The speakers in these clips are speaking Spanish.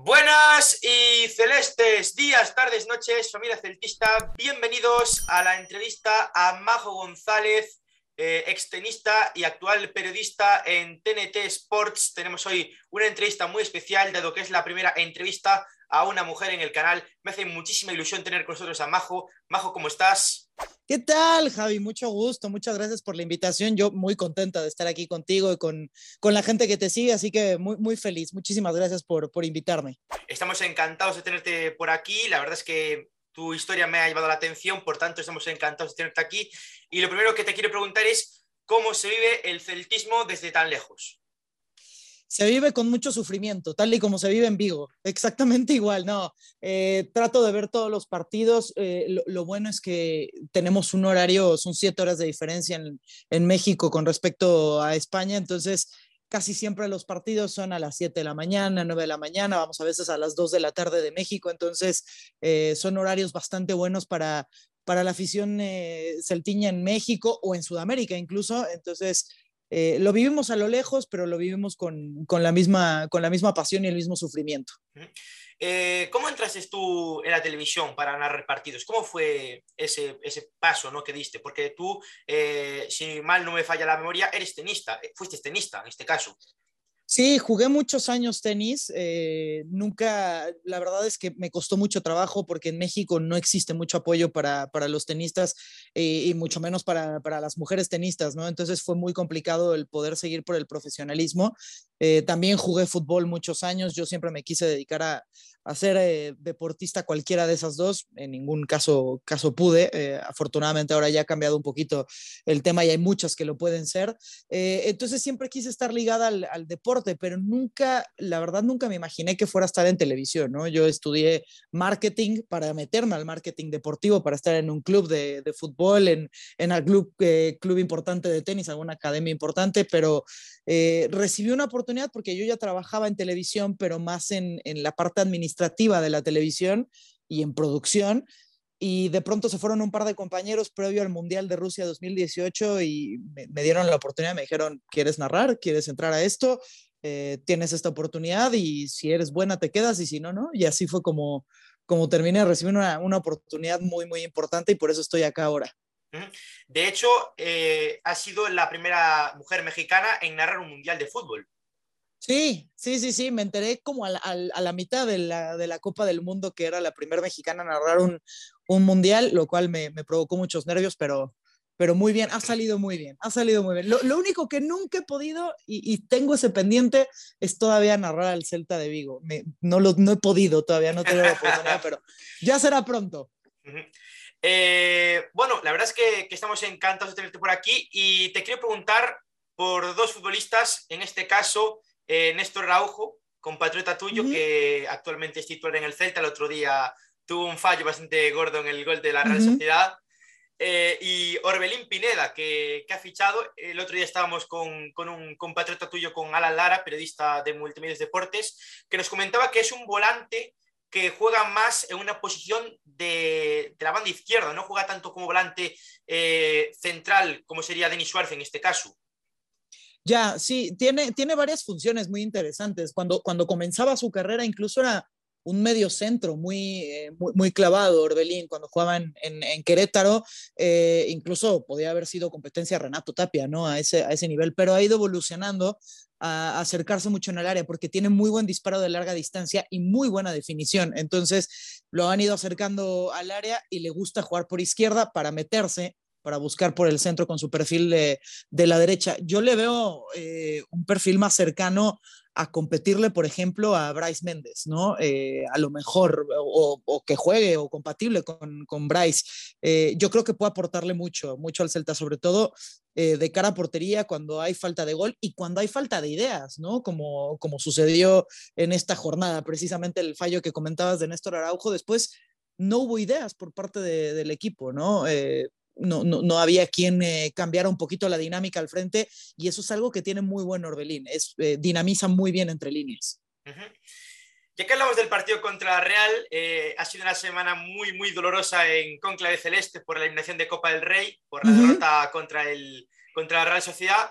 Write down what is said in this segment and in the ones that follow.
Buenas y celestes días, tardes, noches, familia celtista. Bienvenidos a la entrevista a Majo González, eh, extenista y actual periodista en TNT Sports. Tenemos hoy una entrevista muy especial, dado que es la primera entrevista a una mujer en el canal. Me hace muchísima ilusión tener con nosotros a Majo. Majo, ¿cómo estás? ¿Qué tal, Javi? Mucho gusto, muchas gracias por la invitación. Yo muy contenta de estar aquí contigo y con, con la gente que te sigue, así que muy, muy feliz. Muchísimas gracias por, por invitarme. Estamos encantados de tenerte por aquí. La verdad es que tu historia me ha llevado la atención, por tanto estamos encantados de tenerte aquí. Y lo primero que te quiero preguntar es, ¿cómo se vive el celtismo desde tan lejos? Se vive con mucho sufrimiento, tal y como se vive en Vigo, exactamente igual, no, eh, trato de ver todos los partidos, eh, lo, bueno es que tenemos un horario, son siete horas de diferencia en, en, México con respecto a España, entonces casi siempre los partidos son a las 7 de la mañana, 9 de la mañana, vamos a veces a las 2 de la tarde de México, entonces eh, son horarios bastante buenos para, para la afición celtiña en México o en Sudamérica incluso, entonces eh, lo vivimos a lo lejos, pero lo vivimos con, la misma, con la misma pasión y el mismo sufrimiento. Eh, ¿Cómo entraste tú en la televisión para narrar partidos? ¿Cómo fue ese, ese paso ¿no? que diste? Porque tú, eh, si mal no me falla la memoria, eres tenista, fuiste tenista en este caso. Sí, jugué muchos años tenis. Eh, nunca, la verdad es que me costó mucho trabajo porque en México no existe mucho apoyo para, los tenistas eh, y mucho menos para, las mujeres tenistas, ¿no? Entonces fue muy complicado el poder seguir por el profesionalismo. Eh, también jugué fútbol muchos años. Yo siempre me quise dedicar a, a ser deportista cualquiera de esas dos. En ningún caso, caso pude. afortunadamente ahora ya ha cambiado un poquito el tema y hay muchas que lo pueden ser. entonces siempre quise estar ligada al, al deporte pero nunca, la verdad, nunca me imaginé que fuera a estar en televisión, ¿no? Yo estudié marketing para meterme al marketing deportivo, para estar en un club de, de fútbol, en, en el club, eh, club importante de tenis, alguna academia importante, pero eh, recibí una oportunidad porque yo ya trabajaba en televisión, pero más en, la parte administrativa de la televisión y en producción y de pronto se fueron un par de compañeros previo al Mundial de Rusia 2018 y me, dieron la oportunidad, me dijeron, ¿quieres narrar? ¿Quieres entrar a esto? Eh, tienes esta oportunidad y si eres buena te quedas y si no, no. Y así fue como, como terminé recibir una, una oportunidad muy, muy importante y por eso estoy acá ahora. De hecho, eh, ha sido la primera mujer mexicana en narrar un mundial de fútbol. Sí, sí, sí, sí, me enteré como a la, a la mitad de la, de la, Copa del Mundo que era la primera mexicana a narrar un, un mundial, lo cual me, me, provocó muchos nervios, pero, pero muy bien, ha salido muy bien, ha salido muy bien. Lo, lo único que nunca he podido y, y, tengo ese pendiente es todavía narrar al Celta de Vigo. Me, no, lo, no he podido todavía, no tengo la oportunidad, pero ya será pronto. Eh, bueno, la verdad es que, que, estamos encantados de tenerte por aquí y te quiero preguntar por dos futbolistas, en este caso eh, Néstor Raujo, compatriota tuyo, uh -huh. que actualmente es titular en el Celta, el otro día tuvo un fallo bastante gordo en el gol de la Real uh -huh. Sociedad. Eh, y Orbelín Pineda, que, que, ha fichado. El otro día estábamos con, con, un compatriota tuyo, con Alan Lara, periodista de Multimedios Deportes, que nos comentaba que es un volante que juega más en una posición de, de la banda izquierda, no juega tanto como volante eh, central, como sería Denis Suárez en este caso. Ya, sí, tiene, tiene varias funciones muy interesantes. Cuando, cuando comenzaba su carrera, incluso era un medio centro muy, eh, muy, clavado, Orbelín, cuando jugaba en, en, en Querétaro, eh, incluso podía haber sido competencia Renato Tapia, ¿no? A ese, a ese nivel, pero ha ido evolucionando a, acercarse mucho en el área porque tiene muy buen disparo de larga distancia y muy buena definición. Entonces lo han ido acercando al área y le gusta jugar por izquierda para meterse para buscar por el centro con su perfil de, de la derecha. Yo le veo eh, un perfil más cercano a competirle, por ejemplo, a Bryce Méndez, ¿no? Eh, a lo mejor, o, que juegue o compatible con, con Bryce. Eh, yo creo que puede aportarle mucho, mucho al Celta, sobre todo eh, de cara a portería cuando hay falta de gol y cuando hay falta de ideas, ¿no? Como, como sucedió en esta jornada, precisamente el fallo que comentabas de Néstor Araujo, después no hubo ideas por parte de, del equipo, ¿no? No, no, no, había quien eh, cambiara un poquito la dinámica al frente y eso es algo que tiene muy buen Orbelín, es, eh, dinamiza muy bien entre líneas. Uh -huh. Ya que hablamos del partido contra Real, eh, ha sido una semana muy, muy dolorosa en Conclave Celeste por la eliminación de Copa del Rey, por la uh -huh. derrota contra, el, contra la Real Sociedad.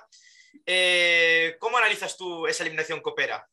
Eh, ¿Cómo analizas tú esa eliminación copera?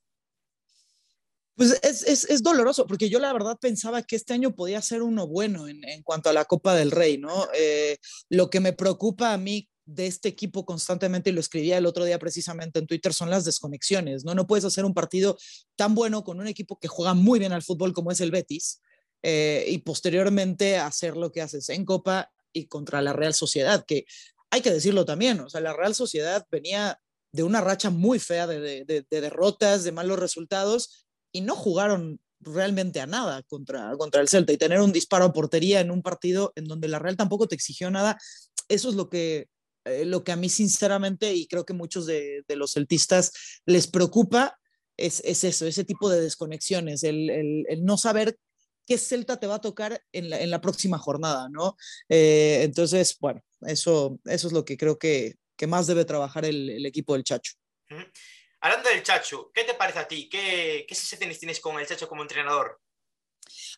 Pues es, doloroso, porque yo la verdad pensaba que este año podía ser uno bueno en, cuanto a la Copa del Rey, ¿no? Eh, lo que me preocupa a mí de este equipo constantemente, y lo escribía el otro día precisamente en Twitter, son las desconexiones, ¿no? No puedes hacer un partido tan bueno con un equipo que juega muy bien al fútbol como es el Betis, eh, y posteriormente hacer lo que haces en Copa y contra la Real Sociedad, que hay que decirlo también, o sea, la Real Sociedad venía de una racha muy fea de, de derrotas, de malos resultados, y no jugaron realmente a nada contra, contra el Celta y tener un disparo a portería en un partido en donde la Real tampoco te exigió nada, eso es lo que, eh, lo que a mí sinceramente y creo que muchos de, los celtistas les preocupa, es, eso, ese tipo de desconexiones, el, no saber qué Celta te va a tocar en la, próxima jornada, ¿no? Eh, entonces, bueno, eso, eso es lo que creo que, que más debe trabajar el, equipo del Chacho. Hablando del Chacho, ¿qué te parece a ti? ¿Qué, qué sensaciones tienes con el Chacho como entrenador?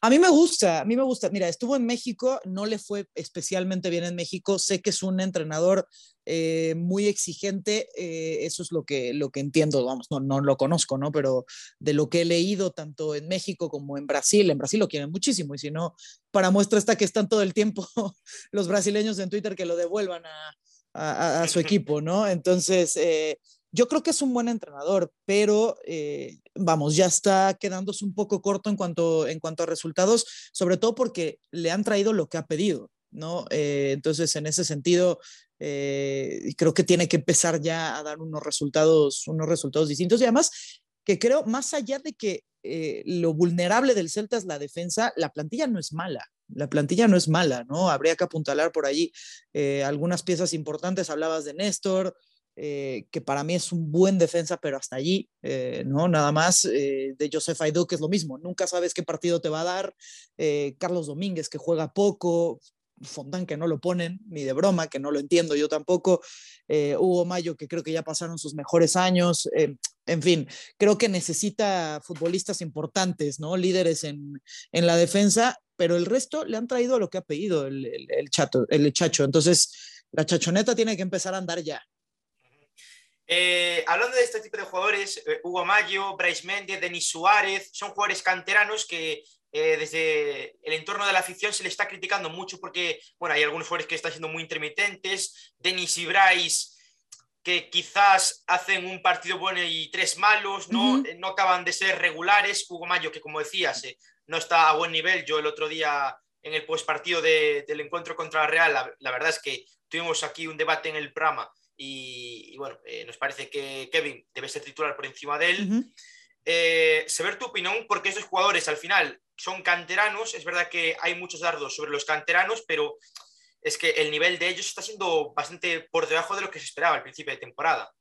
A mí me gusta, a mí me gusta. Mira, estuvo en México, no le fue especialmente bien en México. Sé que es un entrenador eh, muy exigente, eh, eso es lo que, lo que entiendo, vamos, no, no lo conozco, ¿no? Pero de lo que he leído tanto en México como en Brasil, en Brasil lo quieren muchísimo y si no, para muestra está que están todo el tiempo los brasileños en Twitter que lo devuelvan a, a, su equipo, ¿no? Entonces, eh, yo creo que es un buen entrenador, pero eh, vamos, ya está quedándose un poco corto en cuanto, en cuanto a resultados, sobre todo porque le han traído lo que ha pedido, ¿no? Eh, entonces, en ese sentido, eh, creo que tiene que empezar ya a dar unos resultados, unos resultados distintos y además que creo, más allá de que lo vulnerable del Celta es la defensa, la plantilla no es mala. La plantilla no es mala, ¿no? Habría que apuntalar por allí algunas piezas importantes. Hablabas de Néstor, eh, que para mí es un buen defensa, pero hasta allí, eh, ¿no? Nada más eh, de Joseph Aidó, que es lo mismo, nunca sabes qué partido te va a dar, Carlos Domínguez, que juega poco, Fontán, que no lo ponen, ni de broma, que no lo entiendo yo tampoco, Hugo Mayo, que creo que ya pasaron sus mejores años, en fin, creo que necesita futbolistas importantes, ¿no? Líderes en, en, la defensa, pero el resto le han traído lo que ha pedido el, el, el, chato, el chacho, entonces la chachoneta tiene que empezar a andar ya. Eh, hablando de este tipo de jugadores, eh, Hugo Mayo, Bryce Méndez, Denis Suárez, son jugadores canteranos que eh, desde el entorno de la afición se le está criticando mucho porque, bueno, hay algunos jugadores que están siendo muy intermitentes, Denis y Bryce que quizás hacen un partido bueno y tres malos, no, no acaban de ser regulares, Hugo Mayo que como decías no está a buen nivel, yo el otro día en el postpartido de, del encuentro contra la Real, la, la verdad es que tuvimos aquí un debate en el programa y, bueno, eh, nos parece que Kevin debe ser titular por encima de él. Eh, saber tu opinión, porque esos jugadores al final son canteranos, es verdad que hay muchos dardos sobre los canteranos, pero es que el nivel de ellos está siendo bastante por debajo de lo que se esperaba al principio de temporada.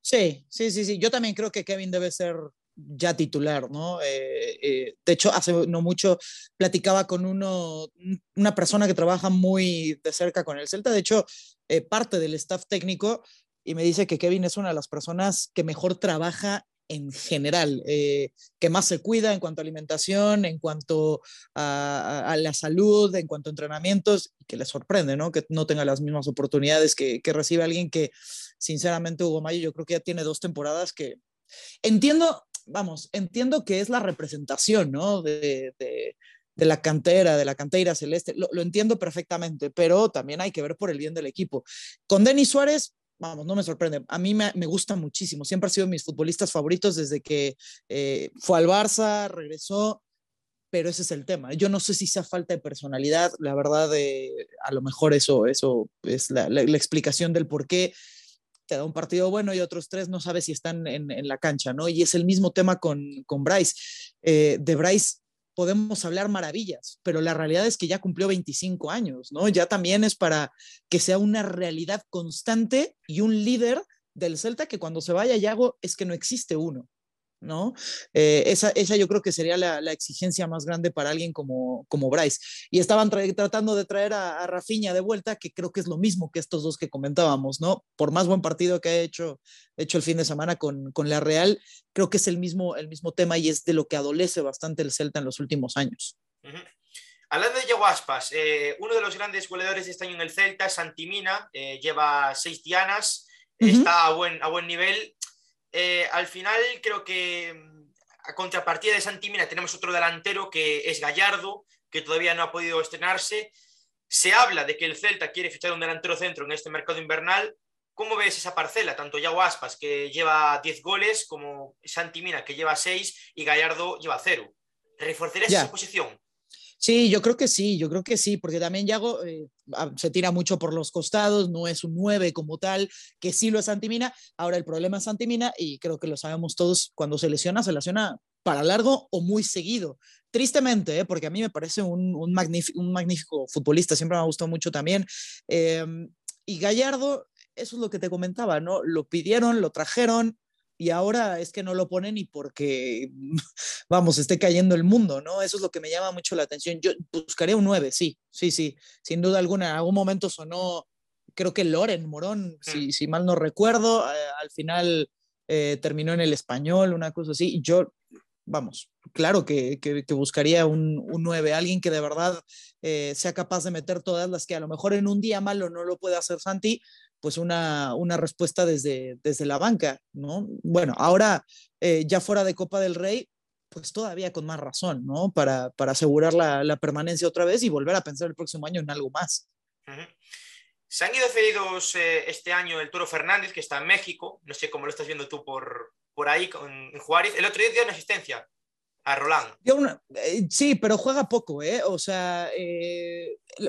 Sí, sí, sí, sí. Yo también creo que Kevin debe ser ya titular, ¿no? Eh, eh, de hecho, hace no mucho platicaba con uno, una persona que trabaja muy de cerca con el Celta, de hecho, eh, parte del staff técnico, y me dice que Kevin es una de las personas que mejor trabaja en general, que más se cuida en cuanto a alimentación, en cuanto a, la salud, en cuanto a entrenamientos, y que le sorprende, ¿no? Que no tenga las mismas oportunidades que, que recibe alguien que, sinceramente, Hugo Mayo, yo creo que ya tiene dos temporadas que, Entiendo, vamos, entiendo que es la representación, ¿no? De, la cantera, de la cantera celeste, lo, entiendo perfectamente, pero también hay que ver por el bien del equipo. Con Denis Suárez, vamos, no me sorprende. A mí me, gusta muchísimo. Siempre ha sido mis futbolistas favoritos desde que eh, fue al Barça, regresó, pero ese es el tema. Yo no sé si sea falta de personalidad. La verdad, eh, a lo mejor eso, eso es la, la, explicación del por qué te da un partido bueno y otros tres no sabes si están en, la cancha, ¿no? Y es el mismo tema con, con Bryce. Eh, de Bryce podemos hablar maravillas, pero la realidad es que ya cumplió 25 años, ¿no? Ya también es para que sea una realidad constante y un líder del Celta que cuando se vaya Yago es que no existe uno. ¿No? Eh, esa, esa, yo creo que sería la, la, exigencia más grande para alguien como, como Bryce. Y estaban tratando de traer a, a Rafinha de vuelta, que creo que es lo mismo que estos dos que comentábamos, ¿no? Por más buen partido que ha hecho, hecho el fin de semana con, con la Real, creo que es el mismo, el mismo tema y es de lo que adolece bastante el Celta en los últimos años. Hablando de Yaguaspas, eh, uno de los grandes goleadores de este año en el Celta, Santimina, eh, lleva seis dianas, está a buen, a buen nivel. Eh, al final creo que mm, a contrapartida de Santimina tenemos otro delantero que es Gallardo, que todavía no ha podido estrenarse. Se habla de que el Celta quiere fichar un delantero centro en este mercado invernal. ¿Cómo ves esa parcela? Tanto Yago Aspas, que lleva 10 goles, como Santimina, que lleva 6 y Gallardo lleva 0. ¿Reforzarías esa posición? Sí, yo creo que sí, yo creo que sí, porque también Yago eh, se tira mucho por los costados, no es un 9 como tal, que sí lo es Santimina. Ahora el problema es Santimina, y creo que lo sabemos todos, cuando se lesiona, se lesiona para largo o muy seguido. Tristemente, ¿eh? porque a mí me parece un, un, un, magnífico futbolista, siempre me ha gustado mucho también. Em, y Gallardo, eso es lo que te comentaba, ¿no? Lo pidieron, lo trajeron, y ahora es que no lo ponen y porque, vamos, esté cayendo el mundo, ¿no? Eso es lo que me llama mucho la atención. Yo buscaría un 9, sí, sí, sí, sin duda alguna. En algún momento sonó, creo que Loren Morón, si, mm. si mal no recuerdo, eh, al final eh, terminó en el español, una cosa así. Yo, vamos, claro que, que, buscaría un, un, 9, alguien que de verdad eh, sea capaz de meter todas las que a lo mejor en un día malo no lo puede hacer Santi, pues una, una respuesta desde, desde la banca, ¿no? Bueno, ahora eh, ya fuera de Copa del Rey, pues todavía con más razón, ¿no? Para, para asegurar la, la, permanencia otra vez y volver a pensar el próximo año en algo más. Se han ido cedidos eh, este año el Toro Fernández, que está en México, no sé cómo lo estás viendo tú por, por ahí con, en Juárez. El otro día dio una asistencia a Roland. Eh, sí, pero juega poco, ¿eh? O sea,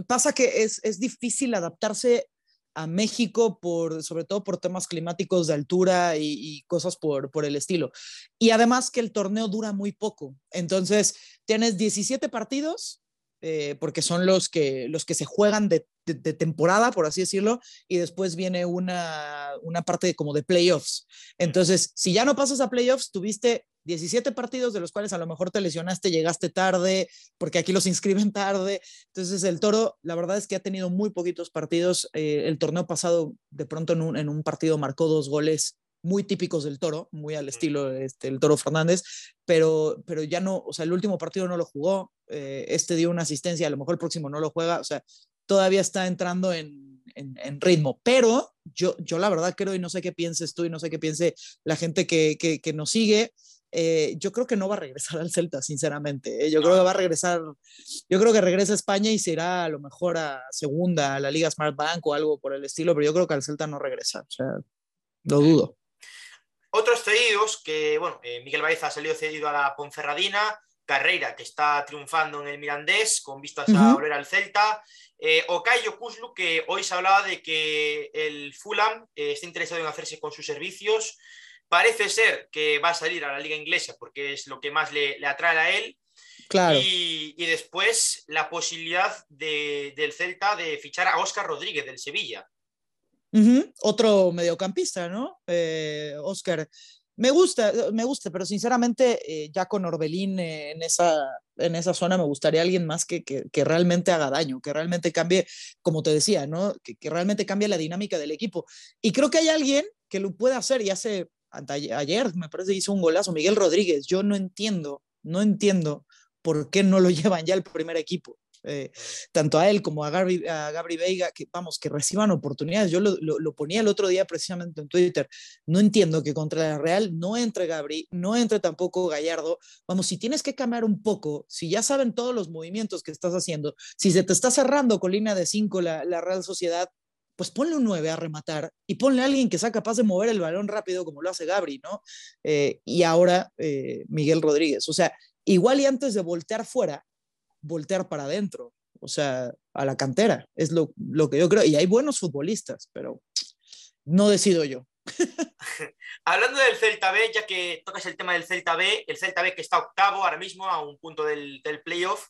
pasa que es, es difícil adaptarse a México, por, sobre todo por temas climáticos de altura y, cosas por, por el estilo. Y además que el torneo dura muy poco. Entonces, tienes 17 partidos, eh, porque son los que, los que se juegan de, de, temporada, por así decirlo, y después viene una, una parte como de playoffs. Entonces, si ya no pasas a playoffs, tuviste 17 partidos de los cuales a lo mejor te lesionaste, llegaste tarde, porque aquí los inscriben tarde. Entonces el toro, la verdad es que ha tenido muy poquitos partidos. Eh, el torneo pasado, de pronto en un, en un, partido marcó dos goles muy típicos del toro, muy al estilo este, el toro Fernández, pero, pero ya no, o sea, el último partido no lo jugó, eh, este dio una asistencia, a lo mejor el próximo no lo juega, o sea, todavía está entrando en, en, en, ritmo. Pero yo, yo la verdad creo, y no sé qué pienses tú, y no sé qué piense la gente que, que, que nos sigue, eh, yo creo que no va a regresar al Celta, sinceramente. ¿eh? Yo creo que va a regresar, yo creo que regresa a España y se irá a lo mejor a segunda, a la Liga Smart Bank o algo por el estilo, pero yo creo que al Celta no regresa, o sea, lo dudo. Otros cedidos, que bueno, eh, Miguel Baeza ha salido cedido a la Ponferradina, Carreira, que está triunfando en el Mirandés, con vistas a volver al Celta, eh, Okayo Kuzlu, que hoy se hablaba de que el Fulham está interesado en hacerse con sus servicios, Parece ser que va a salir a la liga inglesa porque es lo que más le, atrae a él. Claro. Y, después la posibilidad del Celta de fichar a Óscar Rodríguez del Sevilla. Otro mediocampista, ¿no? Eh, Óscar. Me gusta, me gusta, pero sinceramente eh, ya con Orbelín eh, en, esa, en esa zona me gustaría alguien más que, que, realmente haga daño, que realmente cambie, como te decía, ¿no? Que, que, realmente cambie la dinámica del equipo. Y creo que hay alguien que lo puede hacer y hace ayer me parece hizo un golazo, Miguel Rodríguez. Yo no entiendo, no entiendo por qué no lo llevan ya el primer equipo. Eh, tanto a él como a Gabri, a Gabri Veiga, que vamos, que reciban oportunidades. Yo lo, lo, ponía el otro día precisamente en Twitter. No entiendo que contra la Real no entre Gabri, no entre tampoco Gallardo. Vamos, si tienes que cambiar un poco, si ya saben todos los movimientos que estás haciendo, si se te está cerrando con línea de 5 la, la Real Sociedad, pues ponle un 9 a rematar y ponle a alguien que sea capaz de mover el balón rápido como lo hace Gabri, ¿no? Eh, y ahora eh, Miguel Rodríguez. O sea, igual y antes de voltear fuera, voltear para adentro, o sea, a la cantera, es lo, lo que yo creo. Y hay buenos futbolistas, pero no decido yo. Hablando del Celta B, ya que tocas el tema del Celta B, el Celta B que está octavo ahora mismo a un punto del, del playoff,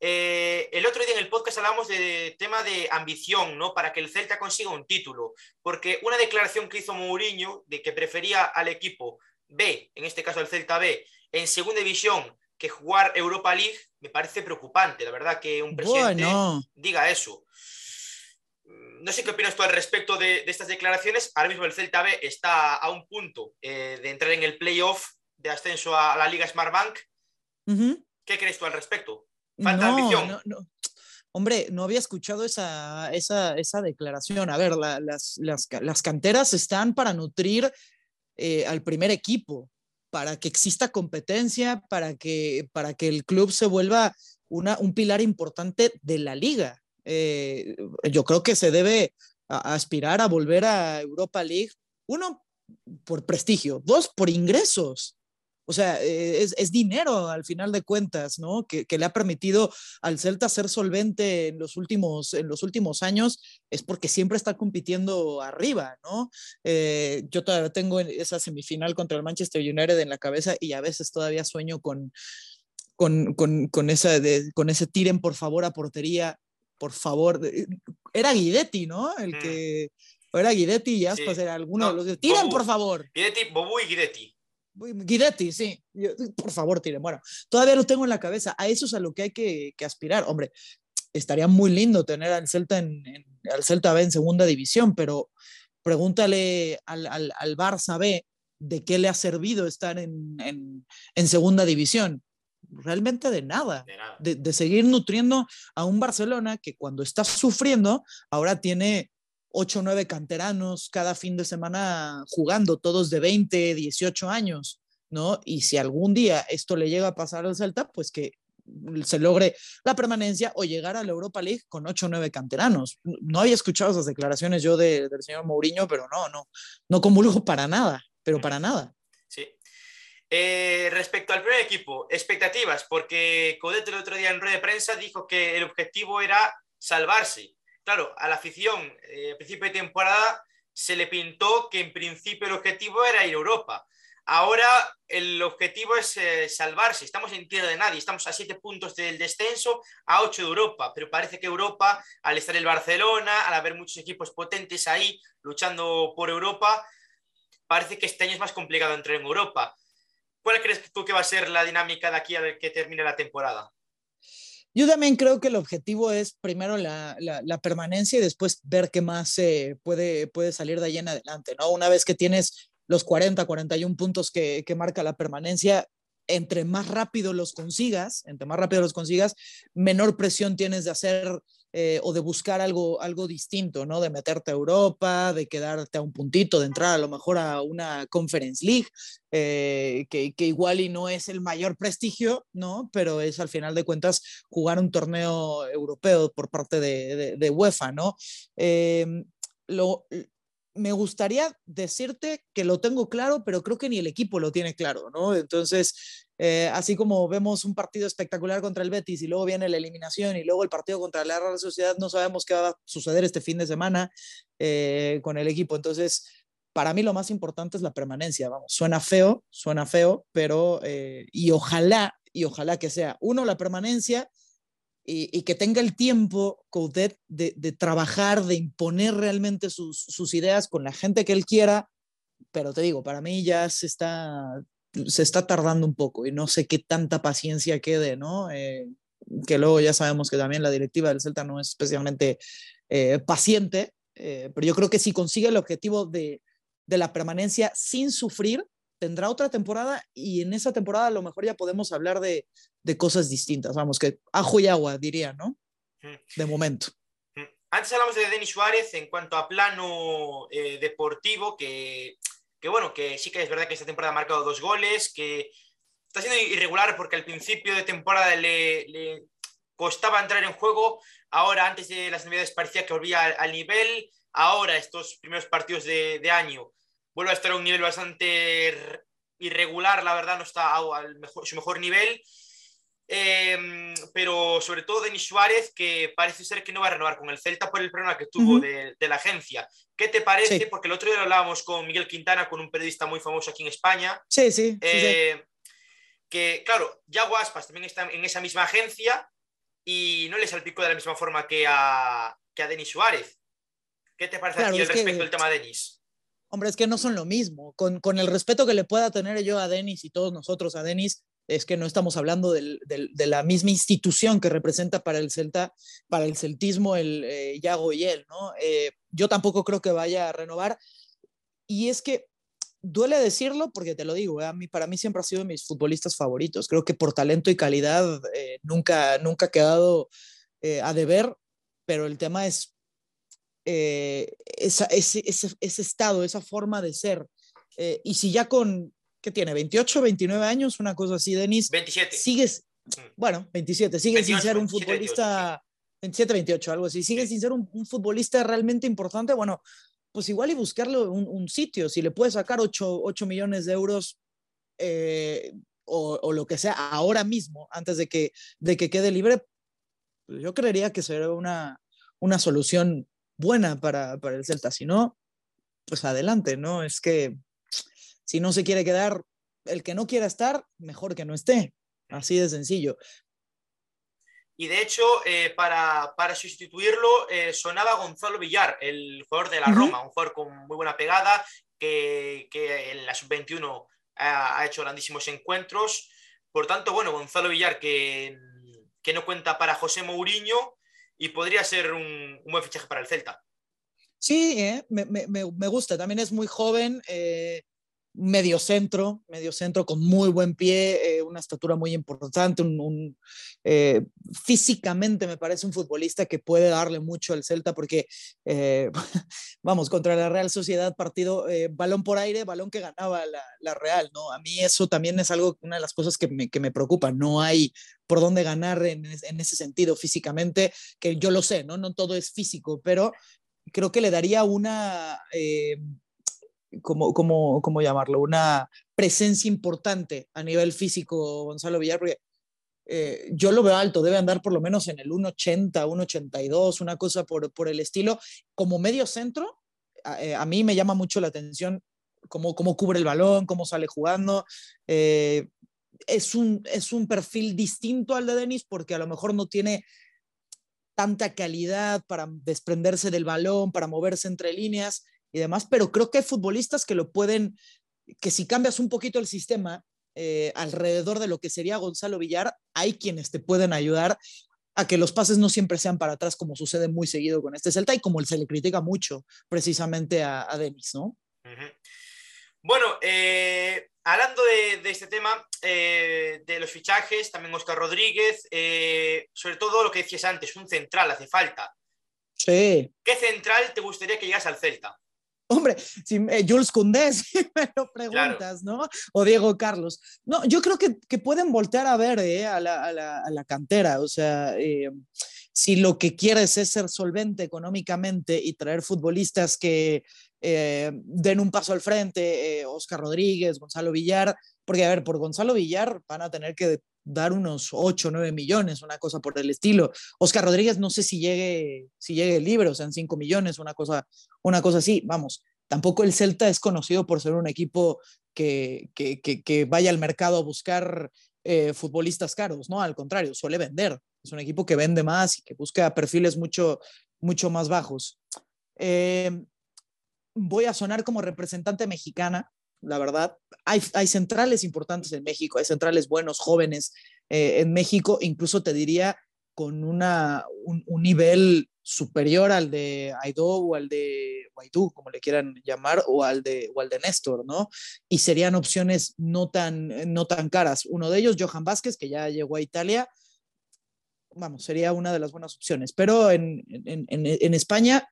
eh, el otro día en el podcast hablamos de tema de ambición, ¿no? Para que el Celta consiga un título, porque una declaración que hizo Mourinho de que prefería al equipo B, en este caso el Celta B, en segunda división que jugar Europa League, me parece preocupante, la verdad, que un presidente diga eso. Mm, no sé qué opinas tú al respecto de, estas declaraciones. Ahora mismo el Celta B está a un punto eh, de entrar en el playoff de ascenso a, la Liga Smart Bank. ¿Qué crees tú al respecto? no, No, Hombre, no había escuchado esa, esa, esa declaración. A ver, las, las, las, canteras están para nutrir eh, al primer equipo. Para que exista competencia, para que, para que el club se vuelva una, un pilar importante de la liga. Eh, yo creo que se debe aspirar a volver a Europa League, uno, por prestigio, dos, por ingresos. O sea, eh, es, dinero al final de cuentas, ¿no? Que, le ha permitido al Celta ser solvente en los últimos, en los últimos años, es porque siempre está compitiendo arriba, ¿no? Eh, yo todavía tengo esa semifinal contra el Manchester United en la cabeza y a veces todavía sueño con, con, con, con, esa de, con ese tiren por favor a portería, por favor. Era Guidetti, ¿no? El mm. que... Era Guidetti y Aspas era alguno de los. Tiren, por favor. Guidetti, Bobu y Guidetti. Guidetti, sí. por favor, tiren. Bueno, todavía lo tengo en la cabeza. A eso es a lo que hay que, aspirar. Hombre, estaría muy lindo tener al Celta en, al Celta B en segunda división, pero pregúntale al, al, al, Barça B de qué le ha servido estar en, en, segunda división. Realmente de nada. De, de, seguir nutriendo a un Barcelona que cuando está sufriendo, ahora tiene 8 o 9 canteranos cada fin de semana jugando, todos de 20, 18 años, ¿no? Y si algún día esto le llega a pasar al Celta, pues que se logre la permanencia o llegar a la Europa League con 8 o 9 canteranos. No había escuchado esas declaraciones yo del señor Mourinho, pero no, no, no comulgo para nada, pero para nada. Sí. Eh, respecto al primer equipo, expectativas, porque Codet el otro día en rueda de prensa dijo que el objetivo era salvarse claro, a la afición eh, a principio de temporada se le pintó que en principio el objetivo era ir a Europa. Ahora el objetivo es eh, salvarse. Estamos en tierra de nadie. Estamos a siete puntos del descenso, a ocho de Europa. Pero parece que Europa, al estar el Barcelona, al haber muchos equipos potentes ahí luchando por Europa, parece que este año es más complicado entrar en Europa. ¿Cuál crees tú que va a ser la dinámica de aquí a ver que termine la temporada? Yo también creo que el objetivo es primero la, la, permanencia y después ver qué más puede, puede salir de ahí en adelante, ¿no? Una vez que tienes los 40, 41 puntos que, que marca la permanencia, entre más rápido los consigas, entre más rápido los consigas, menor presión tienes de hacer eh, o de buscar algo, algo distinto, ¿no? De meterte a Europa, de quedarte a un puntito, de entrar a lo mejor a una Conference League, eh, que, que, igual y no es el mayor prestigio, ¿no? Pero es al final de cuentas jugar un torneo europeo por parte de, de, UEFA, ¿no? Em, lo, me gustaría decirte que lo tengo claro, pero creo que ni el equipo lo tiene claro, ¿no? Entonces, eh, así como vemos un partido espectacular contra el Betis y luego viene la eliminación y luego el partido contra la Real Sociedad, no sabemos qué va a suceder este fin de semana eh, con el equipo. Entonces, para mí lo más importante es la permanencia, vamos, suena feo, suena feo, pero eh, y ojalá, y ojalá que sea, uno, la permanencia y, que tenga el tiempo, Coudet, de, trabajar, de imponer realmente sus, sus, ideas con la gente que él quiera, pero te digo, para mí ya se está, se está tardando un poco y no sé qué tanta paciencia quede, ¿no? Eh, que luego ya sabemos que también la directiva del Celta no es especialmente eh, paciente, eh, pero yo creo que si consigue el objetivo de, de la permanencia sin sufrir, tendrá otra temporada y en esa temporada a lo mejor ya podemos hablar de, de cosas distintas. Vamos, que ajo y agua, diría, ¿no? De momento. Antes hablamos de Denis Suárez en cuanto a plano eh, deportivo, que, que, bueno, que sí que es verdad que esta temporada ha marcado dos goles, que está siendo irregular porque al principio de temporada le, costaba entrar en juego, ahora antes de las navidades parecía que volvía al, nivel, ahora estos primeros partidos de, de año vuelve a estar a un nivel bastante irregular, la verdad, no está al mejor, su mejor nivel. Em, pero sobre todo Denis Suárez, que parece ser que no va a renovar con el Celta por el problema que tuvo de, la agencia. ¿Qué te parece? Porque el otro día lo hablábamos con Miguel Quintana, con un periodista muy famoso aquí en España. Sí, sí. Eh, que, claro, Yago Aspas también está en esa misma agencia y no le salpicó de la misma forma que a, que a Denis Suárez. ¿Qué te parece aquí respecto al tema de Denis? Hombre, es que no son lo mismo. Con, con, el respeto que le pueda tener yo a Denis y todos nosotros a Denis, es que no estamos hablando del, del, de la misma institución que representa para el Celta, para el celtismo, el eh, Yago y él, ¿no? Eh, yo tampoco creo que vaya a renovar. Y es que duele decirlo porque te lo digo, a mí, para mí siempre ha sido de mis futbolistas favoritos. Creo que por talento y calidad eh, nunca, nunca ha quedado a deber, pero el tema es eh, ese, ese, ese, estado, esa forma de ser. Eh, y si ya con ¿qué tiene? ¿28, 29 años? Una cosa así, Denis. 27. Sigues, mm. bueno, 27, sigue sin ser un futbolista, 27, 28, algo así, sigue sin ser un, futbolista realmente importante, bueno, pues igual y buscarle un, sitio, si le puedes sacar 8, 8 millones de euros eh, o, lo que sea ahora mismo, antes de que, de que quede libre, pues yo creería que sería una, una solución buena para, para el Celta. Si no, pues adelante, ¿no? Es que si no se quiere quedar, el que no quiera estar, mejor que no esté. Así de sencillo. Y de hecho, eh, para, para, sustituirlo, eh, sonaba Gonzalo Villar, el jugador de la Roma, un jugador con muy buena pegada, que, que en la sub-21 ha, hecho grandísimos encuentros. Por tanto, bueno, Gonzalo Villar, que, que no cuenta para José Mourinho, y podría ser un, buen fichaje para el Celta. Sí, eh, me, me, me, gusta. También es muy joven, medio centro, medio centro con muy buen pie, eh, una estatura muy importante, un, eh, físicamente me parece un futbolista que puede darle mucho al Celta porque, eh, vamos, contra la Real Sociedad partido, balón por aire, balón que ganaba la, la, Real, ¿no? A mí eso también es algo, una de las cosas que me, que me preocupa, no hay por dónde ganar en, en ese sentido físicamente, que yo lo sé, ¿no? No todo es físico, pero creo que le daría una como, como, ¿cómo llamarlo? Una presencia importante a nivel físico, Gonzalo Villar, eh, yo lo veo alto, debe andar por lo menos en el 1,80, 1,82, una cosa por, por el estilo. Como medio centro, a, eh, mí me llama mucho la atención cómo, cómo cubre el balón, cómo sale jugando. Eh, es, un, es un perfil distinto al de Denis porque a lo mejor no tiene tanta calidad para desprenderse del balón, para moverse entre líneas y demás, pero creo que hay futbolistas que lo pueden, que si cambias un poquito el sistema eh, alrededor de lo que sería Gonzalo Villar, hay quienes te pueden ayudar a que los pases no siempre sean para atrás, como sucede muy seguido con este Celta y como se le critica mucho precisamente a, Denis, ¿no? Bueno, eh, hablando de, este tema, eh, de los fichajes, también Oscar Rodríguez, sobre todo lo que decías antes, un central hace falta. Sí. ¿Qué central te gustaría que llegase al Celta? Hombre, si eh, Jules Koundé, si me lo preguntas, ¿no? O Diego Carlos. No, yo creo que, que pueden voltear a ver eh, a, la, a, la, a, la, cantera. O sea, eh, si lo que quieres es ser solvente económicamente y traer futbolistas que den un paso al frente, Oscar Rodríguez, Gonzalo Villar, porque a ver, por Gonzalo Villar van a tener que dar unos 8 o 9 millones, una cosa por el estilo. Oscar Rodríguez no sé si llegue, si llegue libre, o sea, en 5 millones, una cosa, una cosa así. Vamos, tampoco el Celta es conocido por ser un equipo que, que, que, vaya al mercado a buscar eh, futbolistas caros, ¿no? Al contrario, suele vender. Es un equipo que vende más y que busca perfiles mucho, mucho más bajos. Eh, voy a sonar como representante mexicana, la verdad. Hay, hay centrales importantes en México, hay centrales buenos, jóvenes eh, en México, incluso te diría con una, un, nivel superior al de Aido o al de Guaidó, como le quieran llamar, o al de, o al de Néstor, ¿no? Y serían opciones no tan, no tan caras. Uno de ellos, Johan Vázquez, que ya llegó a Italia, vamos, sería una de las buenas opciones. Pero en, en, en España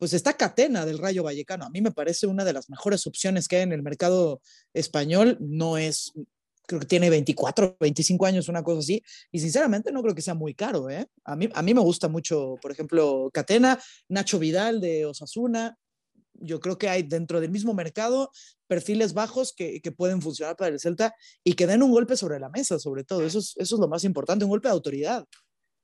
pues está Catena del Rayo Vallecano. A mí me parece una de las mejores opciones que hay en el mercado español. No es, creo que tiene 24, 25 años, una cosa así. Y sinceramente no creo que sea muy caro. ¿eh? A, mí, a mí me gusta mucho, por ejemplo, Catena, Nacho Vidal de Osasuna. Yo creo que hay dentro del mismo mercado perfiles bajos que, pueden funcionar para el Celta y que den un golpe sobre la mesa, sobre todo. Eso es, eso es lo más importante, un golpe de autoridad.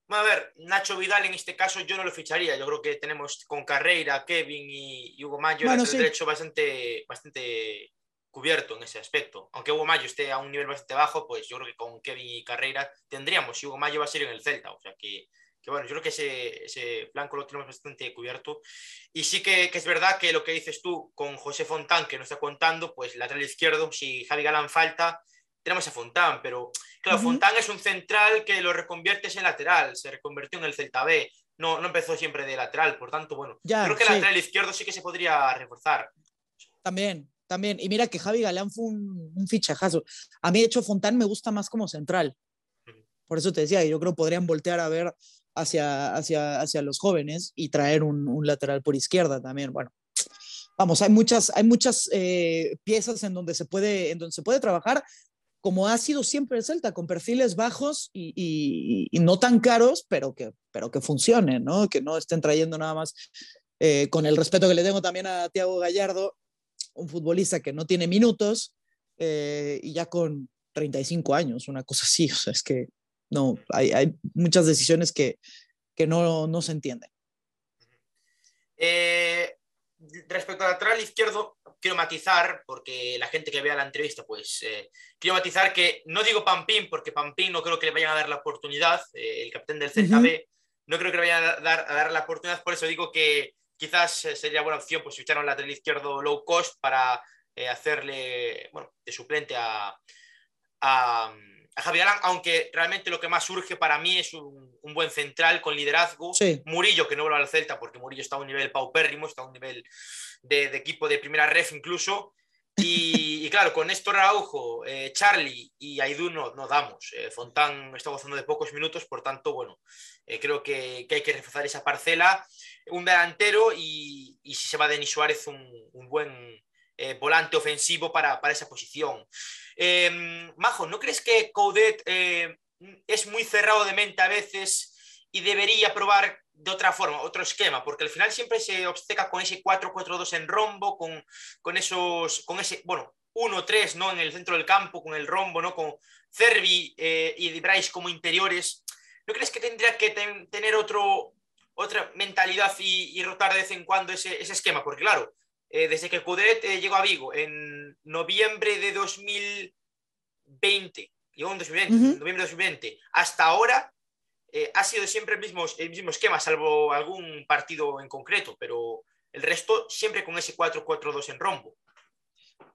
A ver, Nacho Vidal en este caso yo no lo ficharía. Yo creo que tenemos con Carreira, Kevin y, Hugo Mayo el derecho bastante, bastante cubierto en ese aspecto. Aunque Hugo Mayo esté a un nivel bastante bajo, pues yo creo que con Kevin y Carreira tendríamos. Y Hugo Mayo va a ser en el Celta. O sea que, que bueno, yo creo que ese, ese flanco lo tenemos bastante cubierto. Y sí que, que, es verdad que lo que dices tú con José Fontán, que nos está contando, pues lateral izquierdo, si Javi Galán falta, tenemos a Fontán, pero claro, Fontán es un central que lo reconviertes en lateral, se reconvirtió en el Celta B, no, no empezó siempre de lateral, por tanto, bueno, creo que el lateral izquierdo sí que se podría reforzar. También, también, y mira que Javi Galán fue un, fichajazo. A mí, de hecho, Fontán me gusta más como central. Por eso te decía, yo creo que podrían voltear a ver hacia, hacia, hacia los jóvenes y traer un, un lateral por izquierda también. Bueno, vamos, hay muchas, hay muchas eh, piezas en donde, se puede, en donde se puede trabajar, como ha sido siempre el Celta, con perfiles bajos y, no tan caros, pero que, pero que funcionen, ¿no? Que no estén trayendo nada más, eh, con el respeto que le tengo también a Tiago Gallardo, un futbolista que no tiene minutos eh, y ya con 35 años, una cosa así, o sea, es que no, hay, hay muchas decisiones que, que no, no se entienden. Eh, respecto al lateral izquierdo, quiero matizar, porque la gente que vea la entrevista, pues eh, quiero matizar que no digo Pampín, porque Pampín no creo que le vayan a dar la oportunidad, eh, el capitán del Celta B, no creo que le vayan a dar, a dar, la oportunidad, por eso digo que quizás sería buena opción pues fichar un lateral izquierdo low cost para hacerle, bueno, de suplente a, a a Javier aunque realmente lo que más surge para mí es un, buen central con liderazgo. Murillo, que no vuelve al Celta porque Murillo está a un nivel paupérrimo, está a un nivel de, equipo de primera ref incluso. Y, claro, con Néstor Araujo, eh, Charlie y Aidú no, damos. Eh, Fontán está gozando de pocos minutos, por tanto, bueno, eh, creo que, hay que reforzar esa parcela. Un delantero y, si se va Denis Suárez, un, un buen volante ofensivo para, para esa posición. Em, Majo, ¿no crees que Coudet eh, es muy cerrado de mente a veces y debería probar de otra forma, otro esquema? Porque al final siempre se obsteca con ese 4-4-2 en rombo, con, con, esos, con ese, bueno, 1-3 ¿no? en el centro del campo, con el rombo, ¿no? con Cervi eh, y Bryce como interiores. ¿No crees que tendría que tener otro, otra mentalidad y, rotar de vez en cuando ese, ese esquema? Porque claro, eh, desde que Cudet eh, llegó a Vigo en noviembre de 2020, llegó en 2020, noviembre de 2020, hasta ahora eh, ha sido siempre el mismo, el mismo esquema, salvo algún partido en concreto, pero el resto siempre con ese 4-4-2 en rombo.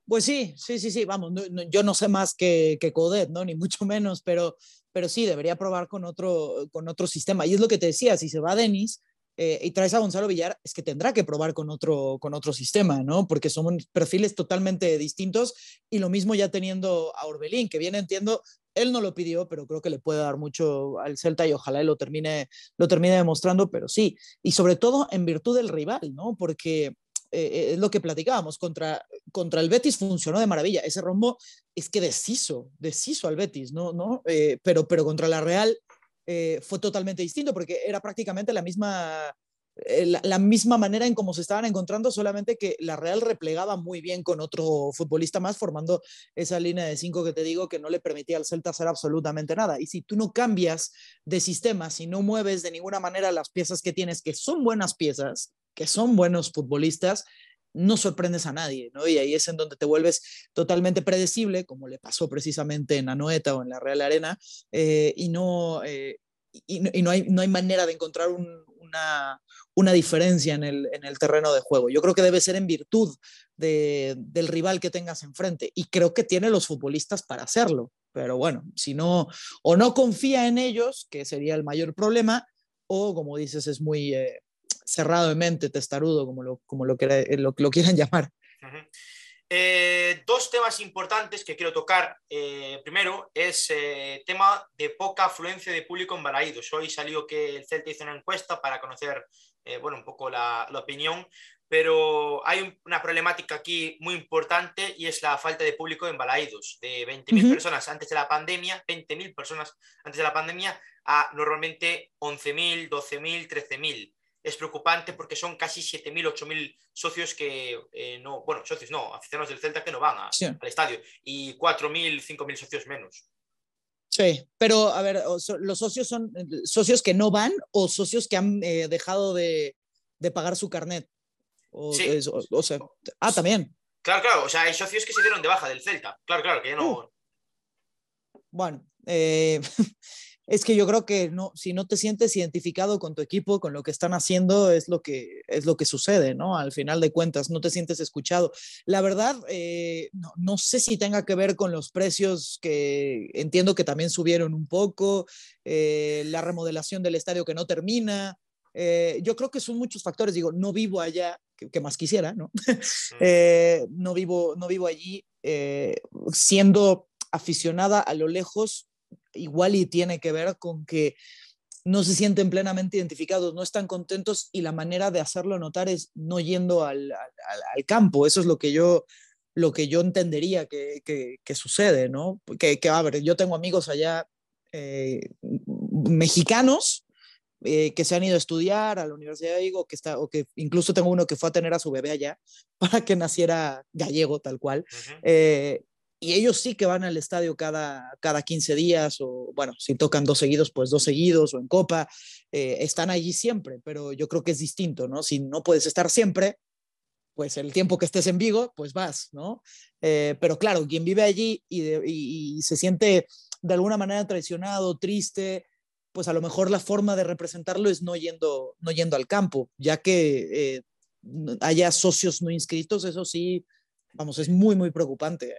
Pues sí, sí, sí, sí, vamos, yo no sé más que, que Codet, ¿no? Ni mucho menos, pero, pero sí, debería probar con otro, con otro sistema. Y es lo que te decía, si se va Denis, eh, y traes a Gonzalo Villar, es que tendrá que probar con otro, con otro sistema, ¿no? Porque son perfiles totalmente distintos y lo mismo ya teniendo a Orbelín, que bien entiendo, él no lo pidió, pero creo que le puede dar mucho al Celta y ojalá él lo termine, lo termine demostrando, pero sí, y sobre todo en virtud del rival, ¿no? Porque eh, es lo que platicábamos, contra, contra el Betis funcionó de maravilla, ese rombo es que deshizo, deshizo al Betis, ¿no? ¿No? Eh, pero, pero contra la Real eh, fue totalmente distinto porque era prácticamente la misma, eh, la, misma manera en cómo se estaban encontrando, solamente que la Real replegaba muy bien con otro futbolista más, formando esa línea de cinco que te digo que no le permitía al Celta hacer absolutamente nada. Y si tú no cambias de sistema, si no mueves de ninguna manera las piezas que tienes, que son buenas piezas, que son buenos futbolistas, no sorprendes a nadie, ¿no? Y ahí es en donde te vuelves totalmente predecible, como le pasó precisamente en Anoeta o en la Real Arena, eh, y, no, eh, y, no, hay, no hay manera de encontrar una, una, diferencia en el, en el, terreno de juego. Yo creo que debe ser en virtud de, del rival que tengas enfrente, y creo que tiene los futbolistas para hacerlo, pero bueno, si no, o no confía en ellos, que sería el mayor problema, o como dices, es muy... Eh, cerrado de mente, testarudo, como lo, como lo, eh, lo, lo quieran llamar. Eh, dos temas importantes que quiero tocar. Eh, primero es tema de poca afluencia de público en Balaídos. Hoy salió que el Celta hizo una encuesta para conocer bueno, un poco la, la, opinión, pero hay una problemática aquí muy importante y es la falta de público en Balaídos. De 20.000 personas antes de la pandemia, 20.000 personas antes de la pandemia, a normalmente 11.000, 12.000, 13.000 es preocupante porque son casi 7.000, 8.000 socios que eh, no, bueno, socios no, aficionados del Celta que no van al estadio y 4.000, 5.000 socios menos. Sí, pero a ver, los socios son socios que no van o socios que han eh, dejado de, pagar su carnet. O, sí. o, sea, ah, también. Claro, claro, o sea, hay socios que se dieron de baja del Celta. Claro, claro, que ya no. Uh. Bueno, eh, es que yo creo que no, si no te sientes identificado con tu equipo, con lo que están haciendo, es lo que, es lo que sucede, ¿no? Al final de cuentas, no te sientes escuchado. La verdad, eh, no, sé si tenga que ver con los precios que entiendo que también subieron un poco, eh, la remodelación del estadio que no termina. Eh, yo creo que son muchos factores. Digo, no vivo allá, que, más quisiera, ¿no? no, vivo, no vivo allí siendo aficionada a lo lejos igual y tiene que ver con que no se sienten plenamente identificados, no están contentos y la manera de hacerlo notar es no yendo al, al, campo. Eso es lo que yo, lo que yo entendería que, que, sucede, ¿no? Que, que, a ver, yo tengo amigos allá eh, mexicanos eh, que se han ido a estudiar a la Universidad de Vigo, que está, o que incluso tengo uno que fue a tener a su bebé allá para que naciera gallego tal cual. Eh, y ellos sí que van al estadio cada, cada 15 días, o bueno, si tocan dos seguidos, pues dos seguidos, o en Copa, eh, están allí siempre, pero yo creo que es distinto, ¿no? Si no puedes estar siempre, pues el tiempo que estés en Vigo, pues vas, ¿no? pero claro, quien vive allí y, y, se siente de alguna manera traicionado, triste, pues a lo mejor la forma de representarlo es no yendo, no yendo al campo, ya que eh, haya socios no inscritos, eso sí, vamos, es muy, muy preocupante.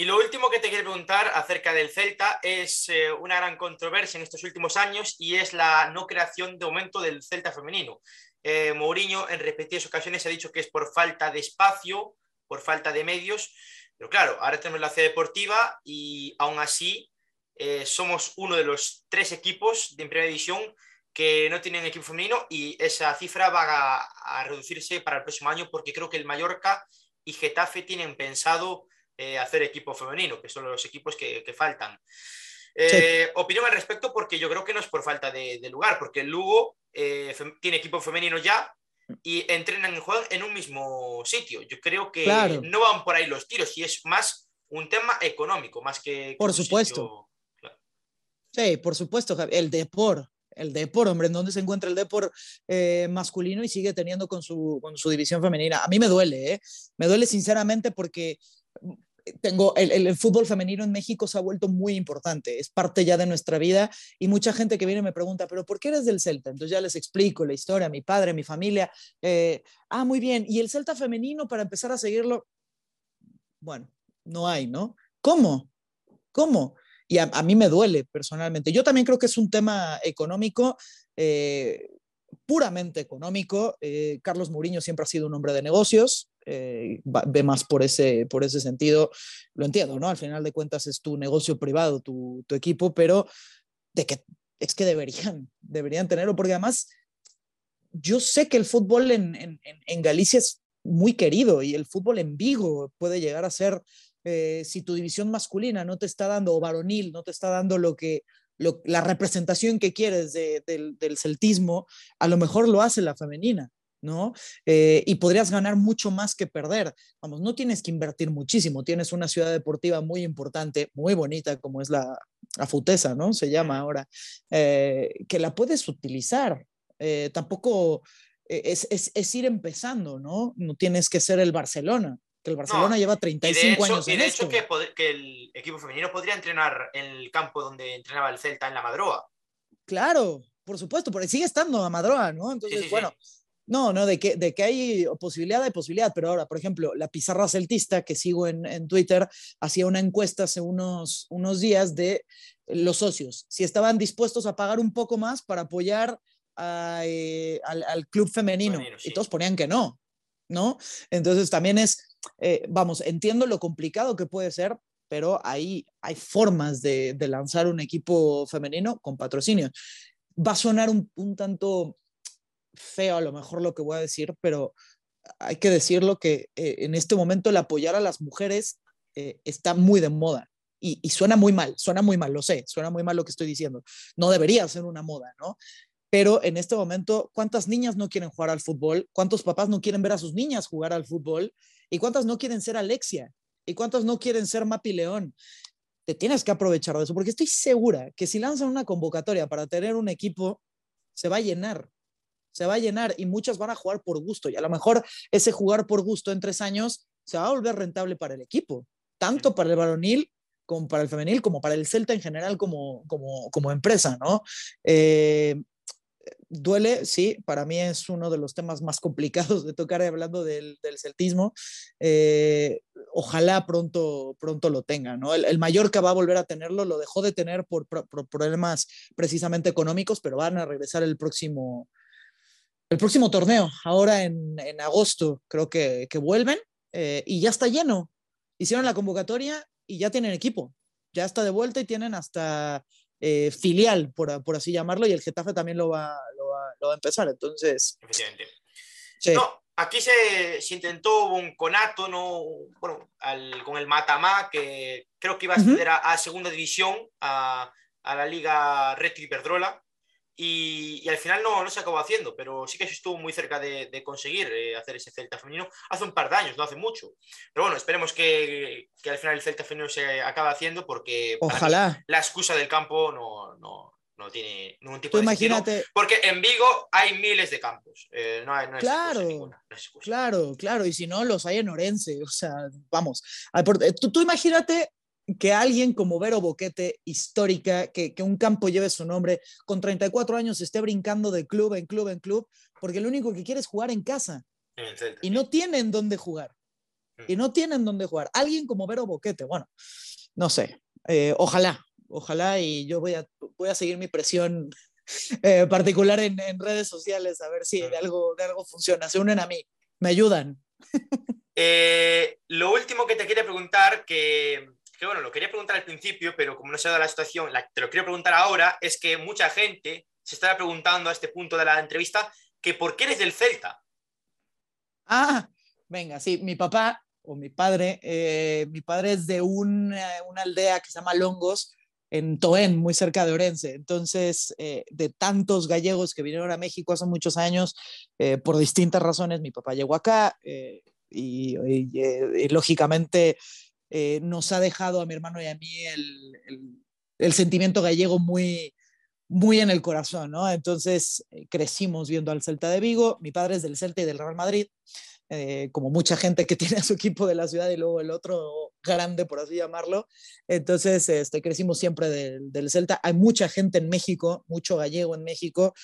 Y lo último que te quiero preguntar acerca del Celta es eh, una gran controversia en estos últimos años y es la no creación de momento del Celta femenino. Eh, Mourinho en repetidas ocasiones ha dicho que es por falta de espacio, por falta de medios, pero claro, ahora tenemos la C deportiva y aún así eh, somos uno de los tres equipos de primera división que no tienen equipo femenino y esa cifra va a, reducirse para el próximo año porque creo que el Mallorca y Getafe tienen pensado eh, hacer equipo femenino, que son los equipos que, faltan. Eh, opinión al respecto porque yo creo que no es por falta de, lugar, porque el Lugo tiene equipo femenino ya y entrenan y juegan en un mismo sitio. Yo creo que no van por ahí los tiros y es más un tema económico, más que... Por supuesto. Sí, por supuesto, el Depor, el Depor, hombre, ¿en dónde se encuentra el Depor eh, masculino y sigue teniendo con su, con su división femenina? A mí me duele, ¿eh? Me duele sinceramente porque tengo el, el, fútbol femenino en México se ha vuelto muy importante, es parte ya de nuestra vida y mucha gente que viene me pregunta, pero ¿por qué eres del Celta? Entonces ya les explico la historia, mi padre, mi familia. Eh, ah, muy bien. ¿Y el Celta femenino para empezar a seguirlo? Bueno, no hay, ¿no? ¿Cómo? ¿Cómo? y a, mí me duele personalmente. Yo también creo que es un tema económico, eh, puramente económico. Eh, Carlos Mourinho siempre ha sido un hombre de negocios, eh, ve más por ese, por ese sentido, lo entiendo, ¿no? Al final de cuentas es tu negocio privado, tu, tu equipo, pero de que es que deberían, deberían tenerlo, porque además yo sé que el fútbol en, en, Galicia es muy querido y el fútbol en Vigo puede llegar a ser eh, si tu división masculina no te está dando, o varonil, no te está dando lo que, la representación que quieres del, celtismo, a lo mejor lo hace la femenina. ¿No? Eh, y podrías ganar mucho más que perder. Vamos, no tienes que invertir muchísimo, tienes una ciudad deportiva muy importante, muy bonita, como es la Afutesa, ¿no? Se llama ahora, eh, que la puedes utilizar. tampoco es, es, ir empezando, ¿no? No tienes que ser el Barcelona el Barcelona lleva 35 años en y de hecho Que, que, el equipo femenino podría entrenar en el campo donde entrenaba el Celta en la Madroa. Claro, por supuesto, porque sigue estando la Madroa, ¿no? Entonces, bueno, no, no, de que, de que hay posibilidad, hay posibilidad, pero ahora, por ejemplo, la pizarra celtista que sigo en, en Twitter hacía una encuesta hace unos, unos días de los socios, si estaban dispuestos a pagar un poco más para apoyar eh, al, al, club femenino, y todos ponían que no, ¿no? Entonces también es, eh, vamos, entiendo lo complicado que puede ser, pero ahí hay formas de, lanzar un equipo femenino con patrocinio. Va a sonar un, tanto feo a lo mejor lo que voy a decir, pero hay que decirlo que eh, en este momento el apoyar a las mujeres eh, está muy de moda. Y, suena muy mal, suena muy mal, lo sé, suena muy mal lo que estoy diciendo. No debería ser una moda, ¿no? Pero en este momento, ¿cuántas niñas no quieren jugar al fútbol? ¿Cuántos papás no quieren ver a sus niñas jugar al fútbol? ¿Y cuántas no quieren ser Alexia? ¿Y cuántas no quieren ser Mapi León? Te tienes que aprovechar de eso, porque estoy segura que si lanzan una convocatoria para tener un equipo, se va a llenar, se va a llenar y muchas van a jugar por gusto. Y a lo mejor ese jugar por gusto en tres años se va a volver rentable para el equipo, tanto para el varonil como para el femenil, como para el Celta en general como, como, como empresa, ¿no? Eh, duele, sí, para mí es uno de los temas más complicados de tocar hablando del, celtismo. Eh, ojalá pronto, pronto lo tenga, ¿no? El, Mallorca va a volver a tenerlo, lo dejó de tener por, problemas precisamente económicos, pero van a regresar el próximo, el próximo torneo, ahora en, agosto, creo que, que vuelven eh, y ya está lleno. Hicieron la convocatoria y ya tienen equipo, ya está de vuelta y tienen hasta eh, filial, por, por, así llamarlo, y el Getafe también lo va, lo va, lo va a empezar. Entonces. Efectivamente. No, aquí se, se, intentó un conato, ¿no? Bueno, al, con el Matamá, que creo que iba a acceder a, segunda división, a, a, la Liga Reto y Iberdrola. Y, y, al final no, no se acabó haciendo, pero sí que estuvo muy cerca de, de conseguir eh, hacer ese Celta femenino hace un par de años, no hace mucho. Pero bueno, esperemos que, que al final el Celta femenino se acabe haciendo porque Ojalá. la excusa del campo no, no, no tiene ningún tipo Tú de imagínate... sentido. Porque en Vigo hay miles de campos. Eh, no hay, no hay claro, ninguna, no hay claro, claro. Y si no, los hay en Orense. O sea, vamos. Tú, tú imagínate que alguien como Vero Boquete, histórica, que, que, un campo lleve su nombre, con 34 años esté brincando de club en club en club, porque lo único que quiere es jugar en casa. y no tienen dónde jugar. Y no tienen dónde jugar. Alguien como Vero Boquete, bueno, no sé. Eh, ojalá, ojalá y yo voy a, voy a seguir mi presión eh, particular en, en, redes sociales a ver si de algo, de algo funciona. Se unen a mí, me ayudan. Eh, lo último que te quería preguntar, que que bueno, lo quería preguntar al principio, pero como no se ha dado la situación, la, te lo quiero preguntar ahora, es que mucha gente se estará preguntando a este punto de la entrevista que por qué eres del Celta. Ah, venga, sí, mi papá o mi padre, eh, mi padre es de una, una, aldea que se llama Longos, en Toén, muy cerca de Orense. Entonces, eh, de tantos gallegos que vinieron a México hace muchos años, eh, por distintas razones, mi papá llegó acá y, y, y lógicamente eh, nos ha dejado a mi hermano y a mí el, sentimiento gallego muy, muy en el corazón, ¿no? Entonces eh, crecimos viendo al Celta de Vigo, mi padre es del Celta y del Real Madrid, eh, como mucha gente que tiene a su equipo de la ciudad y luego el otro grande, por así llamarlo. Entonces, este, crecimos siempre del, Celta. Hay mucha gente en México, mucho gallego en México,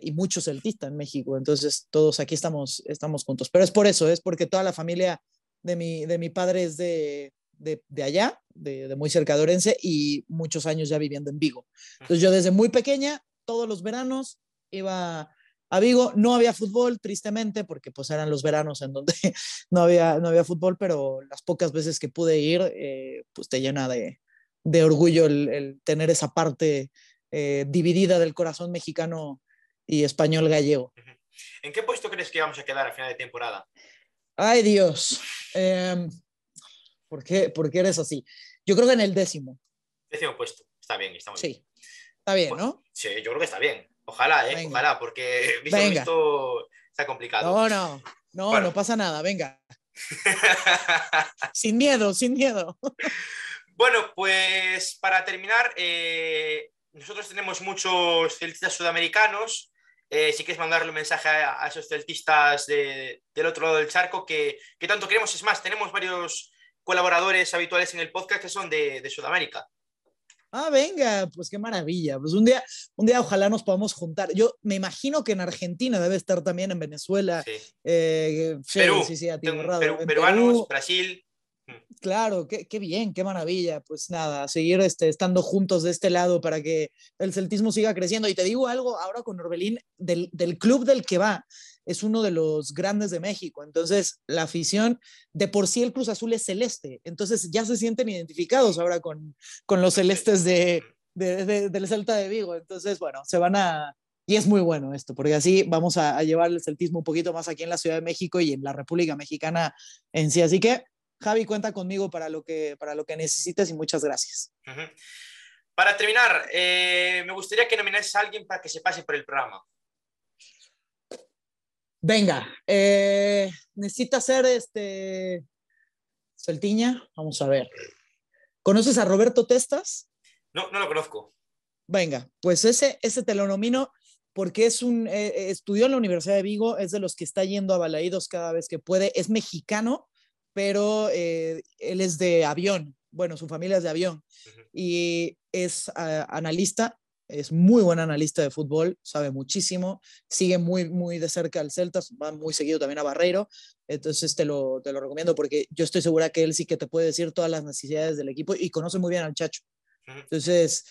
y mucho celtista en México. Entonces, todos aquí estamos, estamos juntos. Pero es por eso, es porque toda la familia de mi, de mi padre es de, de, de allá, de, de, muy cerca de Orense, y muchos años ya viviendo en Vigo. Entonces yo desde muy pequeña, todos los veranos, iba a Vigo. No había fútbol, tristemente, porque pues eran los veranos en donde no había, no había fútbol, pero las pocas veces que pude ir, eh, pues te llena de, de orgullo el, tener esa parte eh, dividida del corazón mexicano y español gallego. ¿En qué puesto crees que vamos a quedar a final de temporada? Ay, Dios. Eh, ¿por, qué, ¿Por qué eres así? Yo creo que en el décimo. Décimo puesto. Está bien, está muy sí. bien. Está bien, ¿no? Sí, yo creo que está bien. Ojalá, ¿eh? Venga. Ojalá, porque visto Venga. esto está complicado. No, no, no, bueno. no pasa nada, venga. sin miedo, sin miedo. bueno, pues para terminar, eh, nosotros tenemos muchos celtistas sudamericanos eh, si quieres mandarle un mensaje a, a esos celtistas de, del otro lado del charco que, que, tanto queremos. Es más, tenemos varios colaboradores habituales en el podcast que son de, de, Sudamérica. Ah, venga, pues qué maravilla. Pues un día, un día ojalá nos podamos juntar. Yo me imagino que en Argentina debe estar también, en Venezuela. Sí. Eh, Perú, sí, sí, Perú, peruanos, Perú. Brasil. Claro, qué, qué, bien, qué maravilla. Pues nada, seguir este, estando juntos de este lado para que el celtismo siga creciendo. Y te digo algo ahora con Orbelín, del, del club del que va, es uno de los grandes de México. Entonces, la afición, de por sí el Cruz Azul es celeste. Entonces, ya se sienten identificados ahora con, con los celestes de, de, de, del Celta de Vigo. Entonces, bueno, se van a, y es muy bueno esto, porque así vamos a, a, llevar el celtismo un poquito más aquí en la Ciudad de México y en la República Mexicana en sí. Así que Javi, cuenta conmigo para lo que, para lo que necesites y muchas gracias. Uh -huh. Para terminar, eh, me gustaría que nominases a alguien para que se pase por el programa. Venga, eh, necesita ser este Celtiña. Vamos a ver. ¿Conoces a Roberto Testas? No, no lo conozco. Venga, pues ese, ese te lo nomino porque es un, eh, estudió en la Universidad de Vigo, es de los que está yendo a Balaídos cada vez que puede, es mexicano, pero eh, él es de avión, bueno, su familia es de avión, y es uh, analista, es muy buen analista de fútbol, sabe muchísimo, sigue muy, muy de cerca al Celta, va muy seguido también a Barreiro, entonces te lo, te lo recomiendo porque yo estoy segura que él sí que te puede decir todas las necesidades del equipo y conoce muy bien al Chacho. Entonces,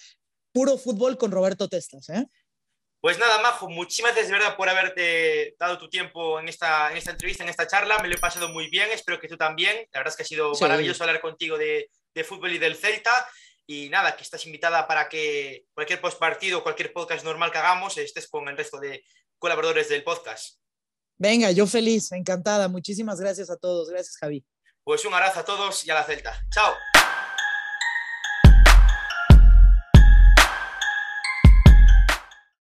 puro fútbol con Roberto Testas, ¿eh? Pues nada, Majo, muchísimas gracias de verdad por haberte dado tu tiempo en esta, en esta entrevista, en esta charla. Me lo he pasado muy bien, espero que tú también. La verdad es que ha sido maravilloso hablar contigo de, de, fútbol y del Celta. Y nada, que estás invitada para que cualquier postpartido, cualquier podcast normal que hagamos, estés con el resto de colaboradores del podcast. Venga, yo feliz, encantada. Muchísimas gracias a todos. Gracias, Javi. Pues un abrazo a todos y a la Celta. Chao.